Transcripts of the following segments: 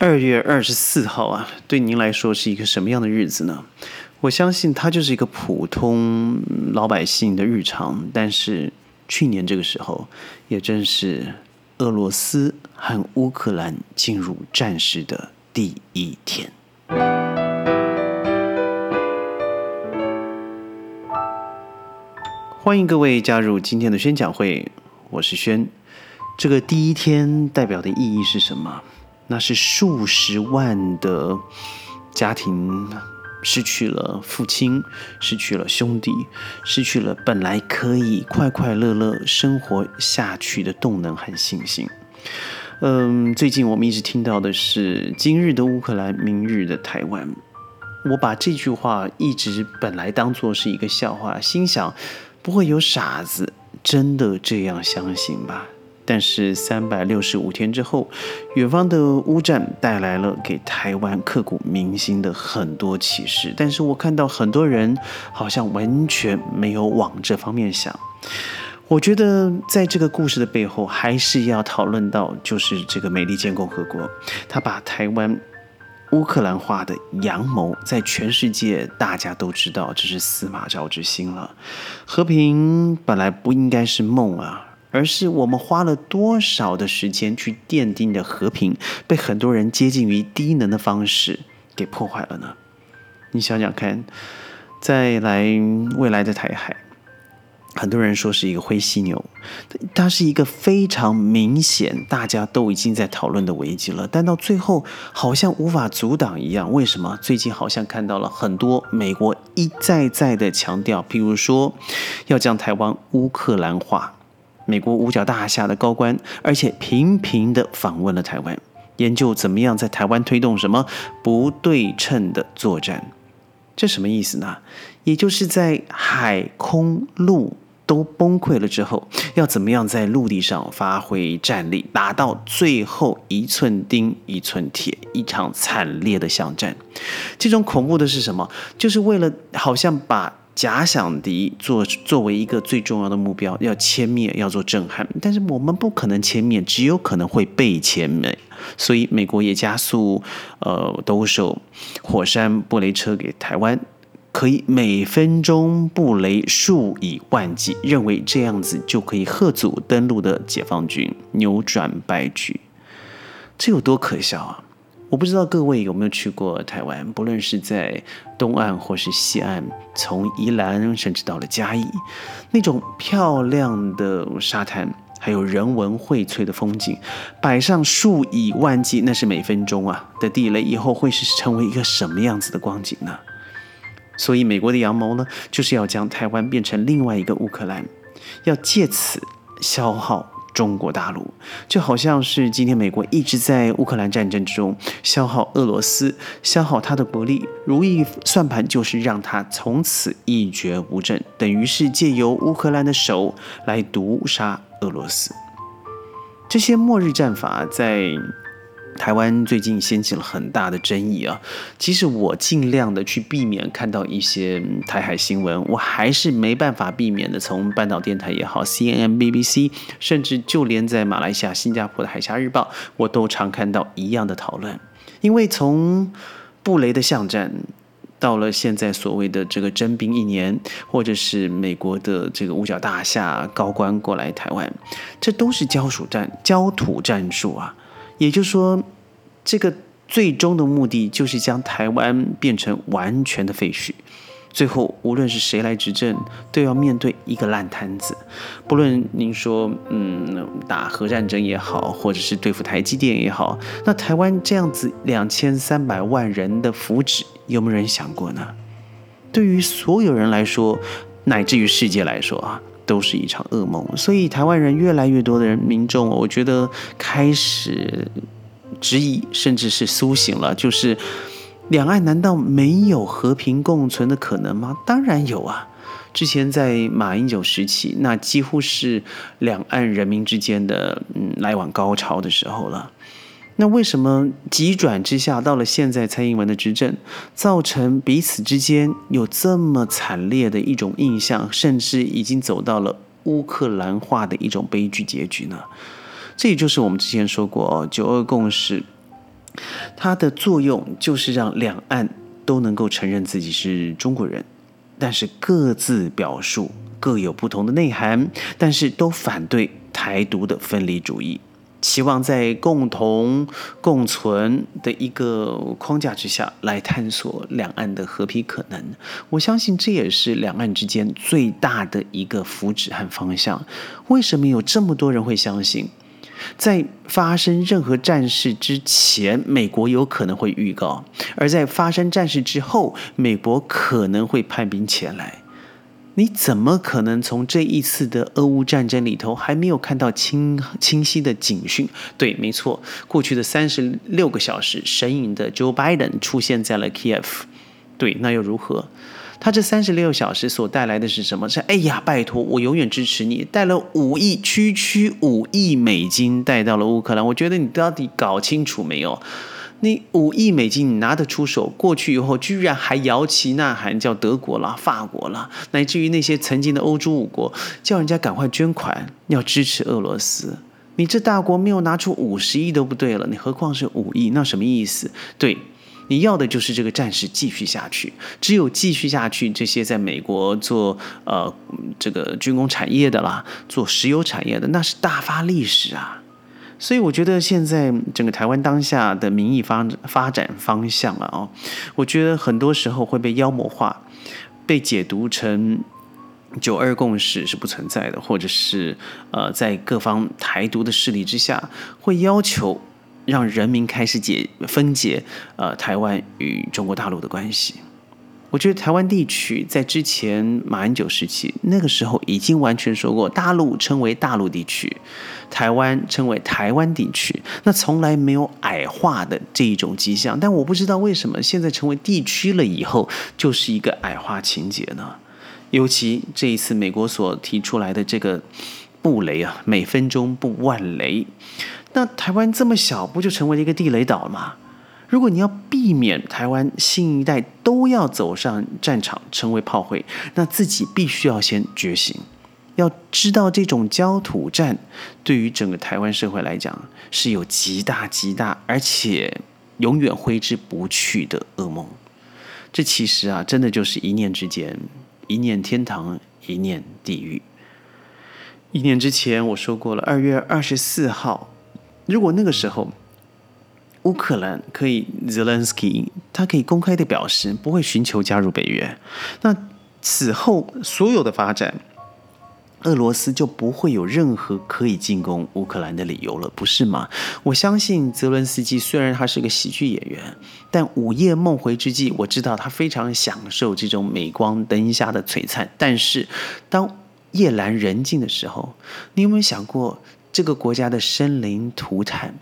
二月二十四号啊，对您来说是一个什么样的日子呢？我相信它就是一个普通老百姓的日常。但是去年这个时候，也正是俄罗斯和乌克兰进入战事的第一天。欢迎各位加入今天的宣讲会，我是轩。这个第一天代表的意义是什么？那是数十万的家庭失去了父亲，失去了兄弟，失去了本来可以快快乐乐生活下去的动能和信心。嗯，最近我们一直听到的是“今日的乌克兰，明日的台湾”。我把这句话一直本来当做是一个笑话，心想不会有傻子真的这样相信吧。但是三百六十五天之后，远方的乌战带来了给台湾刻骨铭心的很多启示。但是我看到很多人好像完全没有往这方面想。我觉得在这个故事的背后，还是要讨论到，就是这个美利坚共和国，他把台湾乌克兰化的阳谋，在全世界大家都知道，这是司马昭之心了。和平本来不应该是梦啊。而是我们花了多少的时间去奠定的和平，被很多人接近于低能的方式给破坏了呢？你想想看，再来未来的台海，很多人说是一个灰犀牛，它是一个非常明显，大家都已经在讨论的危机了，但到最后好像无法阻挡一样。为什么？最近好像看到了很多美国一再再的强调，譬如说要将台湾乌克兰化。美国五角大厦的高官，而且频频的访问了台湾，研究怎么样在台湾推动什么不对称的作战。这什么意思呢？也就是在海空陆都崩溃了之后，要怎么样在陆地上发挥战力，打到最后一寸钉一寸铁，一场惨烈的巷战。这种恐怖的是什么？就是为了好像把。假想敌作作为一个最重要的目标，要歼灭，要做震撼，但是我们不可能歼灭，只有可能会被歼灭。所以美国也加速，呃，兜售火山布雷车给台湾，可以每分钟布雷数以万计，认为这样子就可以贺阻登陆的解放军，扭转败局。这有多可笑啊！我不知道各位有没有去过台湾，不论是在东岸或是西岸，从宜兰甚至到了嘉义，那种漂亮的沙滩，还有人文荟萃的风景，摆上数以万计，那是每分钟啊的地雷，以后会是成为一个什么样子的光景呢？所以美国的阳谋呢，就是要将台湾变成另外一个乌克兰，要借此消耗。中国大陆就好像是今天美国一直在乌克兰战争之中消耗俄罗斯，消耗他的国力，如意算盘就是让他从此一蹶不振，等于是借由乌克兰的手来毒杀俄罗斯。这些末日战法在。台湾最近掀起了很大的争议啊！其实我尽量的去避免看到一些台海新闻，我还是没办法避免的。从半岛电台也好，CNN、BBC，甚至就连在马来西亚、新加坡的《海峡日报》，我都常看到一样的讨论。因为从布雷的巷战，到了现在所谓的这个征兵一年，或者是美国的这个五角大厦高官过来台湾，这都是焦土战、焦土战术啊！也就是说，这个最终的目的就是将台湾变成完全的废墟。最后，无论是谁来执政，都要面对一个烂摊子。不论您说，嗯，打核战争也好，或者是对付台积电也好，那台湾这样子两千三百万人的福祉，有没有人想过呢？对于所有人来说，乃至于世界来说啊。都是一场噩梦，所以台湾人越来越多的人民众，我觉得开始质疑，甚至是苏醒了，就是两岸难道没有和平共存的可能吗？当然有啊！之前在马英九时期，那几乎是两岸人民之间的嗯来往高潮的时候了。那为什么急转之下，到了现在蔡英文的执政，造成彼此之间有这么惨烈的一种印象，甚至已经走到了乌克兰化的一种悲剧结局呢？这也就是我们之前说过，九二共识它的作用就是让两岸都能够承认自己是中国人，但是各自表述各有不同的内涵，但是都反对台独的分离主义。期望在共同共存的一个框架之下来探索两岸的和平可能。我相信这也是两岸之间最大的一个福祉和方向。为什么有这么多人会相信，在发生任何战事之前，美国有可能会预告；而在发生战事之后，美国可能会派兵前来？你怎么可能从这一次的俄乌战争里头还没有看到清清晰的警讯？对，没错，过去的三十六个小时，神隐的 Joe Biden 出现在了 Kiev。对，那又如何？他这三十六小时所带来的是什么？是哎呀，拜托，我永远支持你，带了五亿，区区五亿美金带到了乌克兰。我觉得你到底搞清楚没有？你五亿美金你拿得出手，过去以后居然还摇旗呐喊，叫德国啦、法国啦，乃至于那些曾经的欧洲五国，叫人家赶快捐款，要支持俄罗斯。你这大国没有拿出五十亿都不对了，你何况是五亿？那什么意思？对，你要的就是这个战事继续下去。只有继续下去，这些在美国做呃这个军工产业的啦，做石油产业的，那是大发利市啊。所以我觉得现在整个台湾当下的民意发发展方向了哦，我觉得很多时候会被妖魔化，被解读成九二共识是不存在的，或者是呃在各方台独的势力之下，会要求让人民开始解分解呃台湾与中国大陆的关系。我觉得台湾地区在之前马英九时期，那个时候已经完全说过，大陆称为大陆地区，台湾称为台湾地区，那从来没有矮化的这一种迹象。但我不知道为什么现在成为地区了以后，就是一个矮化情节呢？尤其这一次美国所提出来的这个布雷啊，每分钟布万雷，那台湾这么小，不就成为了一个地雷岛吗？如果你要避免台湾新一代都要走上战场成为炮灰，那自己必须要先觉醒，要知道这种焦土战对于整个台湾社会来讲是有极大极大，而且永远挥之不去的噩梦。这其实啊，真的就是一念之间，一念天堂，一念地狱。一年之前我说过了，二月二十四号，如果那个时候。乌克兰可以，Zelensky 他可以公开的表示不会寻求加入北约。那此后所有的发展，俄罗斯就不会有任何可以进攻乌克兰的理由了，不是吗？我相信泽伦斯基虽然他是个喜剧演员，但午夜梦回之际，我知道他非常享受这种镁光灯下的璀璨。但是当夜阑人静的时候，你有没有想过这个国家的生灵涂炭？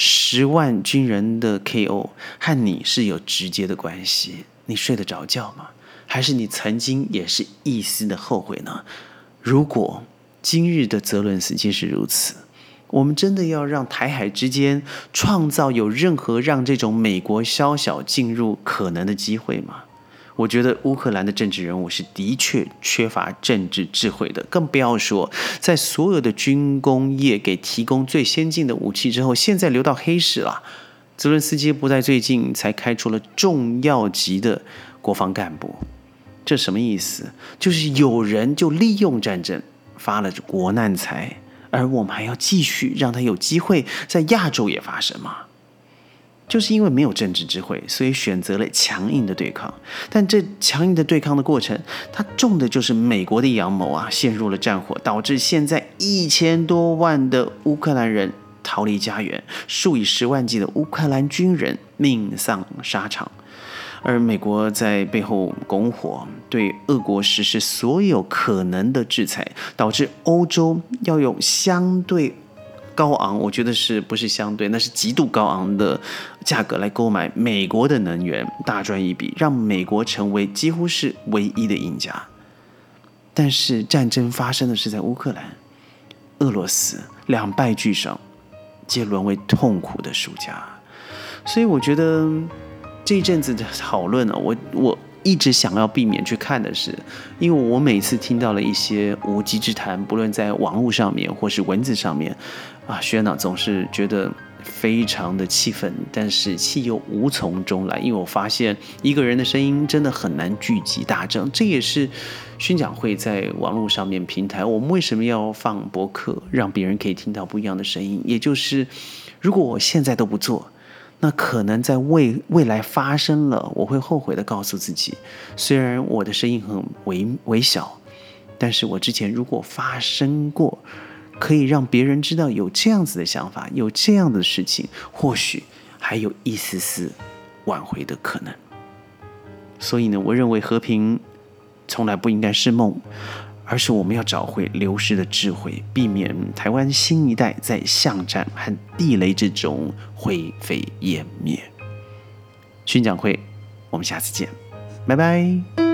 十万军人的 KO 和你是有直接的关系，你睡得着觉吗？还是你曾经也是一丝的后悔呢？如果今日的泽伦斯基是如此，我们真的要让台海之间创造有任何让这种美国宵小进入可能的机会吗？我觉得乌克兰的政治人物是的确缺乏政治智慧的，更不要说在所有的军工业给提供最先进的武器之后，现在流到黑市了。泽伦斯基不在最近才开出了重要级的国防干部，这什么意思？就是有人就利用战争发了国难财，而我们还要继续让他有机会在亚洲也发生吗？就是因为没有政治智慧，所以选择了强硬的对抗。但这强硬的对抗的过程，它中的就是美国的阳谋啊，陷入了战火，导致现在一千多万的乌克兰人逃离家园，数以十万计的乌克兰军人命丧沙场，而美国在背后拱火，对俄国实施所有可能的制裁，导致欧洲要用相对。高昂，我觉得是不是相对，那是极度高昂的价格来购买美国的能源，大赚一笔，让美国成为几乎是唯一的赢家。但是战争发生的是在乌克兰，俄罗斯两败俱伤，皆沦为痛苦的输家。所以我觉得这一阵子的讨论呢，我我。一直想要避免去看的是，因为我每次听到了一些无稽之谈，不论在网络上面或是文字上面，啊，轩呢总是觉得非常的气愤，但是气又无从中来，因为我发现一个人的声音真的很难聚集大众。这也是宣讲会在网络上面平台，我们为什么要放博客，让别人可以听到不一样的声音？也就是，如果我现在都不做，那可能在未未来发生了，我会后悔的告诉自己，虽然我的声音很微微小，但是我之前如果发生过。可以让别人知道有这样子的想法，有这样的事情，或许还有一丝丝挽回的可能。所以呢，我认为和平从来不应该是梦，而是我们要找回流失的智慧，避免台湾新一代在巷战和地雷之中灰飞烟灭。宣讲会，我们下次见，拜拜。